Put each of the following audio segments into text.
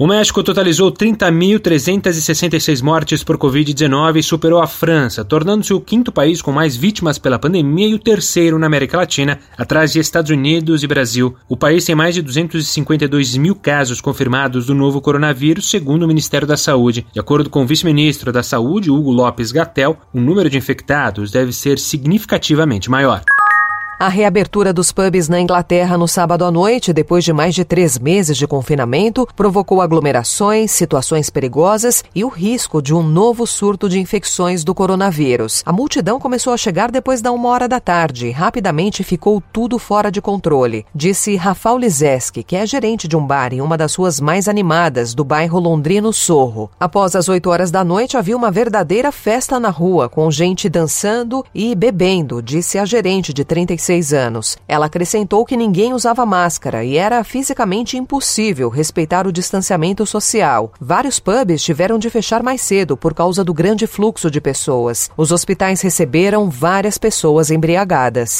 O México totalizou 30.366 mortes por Covid-19 e superou a França, tornando-se o quinto país com mais vítimas pela pandemia e o terceiro na América Latina, atrás de Estados Unidos e Brasil. O país tem mais de 252 mil casos confirmados do novo coronavírus, segundo o Ministério da Saúde. De acordo com o vice-ministro da Saúde, Hugo Lopes Gatel, o número de infectados deve ser significativamente maior. A reabertura dos pubs na Inglaterra no sábado à noite, depois de mais de três meses de confinamento, provocou aglomerações, situações perigosas e o risco de um novo surto de infecções do coronavírus. A multidão começou a chegar depois da uma hora da tarde e rapidamente ficou tudo fora de controle, disse Rafael Lizeski, que é gerente de um bar em uma das ruas mais animadas do bairro londrino Sorro. Após as oito horas da noite, havia uma verdadeira festa na rua, com gente dançando e bebendo, disse a gerente de 35 26 anos. Ela acrescentou que ninguém usava máscara e era fisicamente impossível respeitar o distanciamento social. Vários pubs tiveram de fechar mais cedo por causa do grande fluxo de pessoas. Os hospitais receberam várias pessoas embriagadas.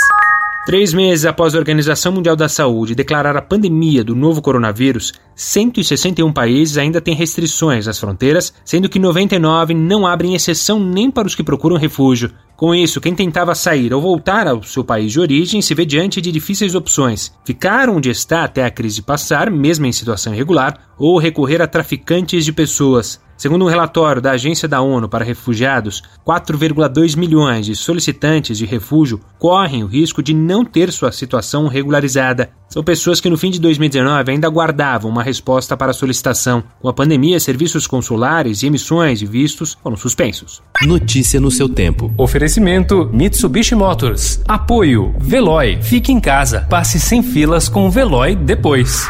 Três meses após a Organização Mundial da Saúde declarar a pandemia do novo coronavírus, 161 países ainda têm restrições nas fronteiras, sendo que 99 não abrem exceção nem para os que procuram refúgio. Com isso, quem tentava sair ou voltar ao seu país de origem se vê diante de difíceis opções: ficar onde está até a crise passar, mesmo em situação irregular, ou recorrer a traficantes de pessoas. Segundo um relatório da Agência da ONU para Refugiados, 4,2 milhões de solicitantes de refúgio correm o risco de não ter sua situação regularizada. São pessoas que no fim de 2019 ainda aguardavam uma resposta para a solicitação. Com a pandemia, serviços consulares e emissões de vistos foram suspensos. Notícia no seu tempo. Oferecimento Mitsubishi Motors. Apoio Veloy. Fique em casa. Passe sem filas com o Veloy depois.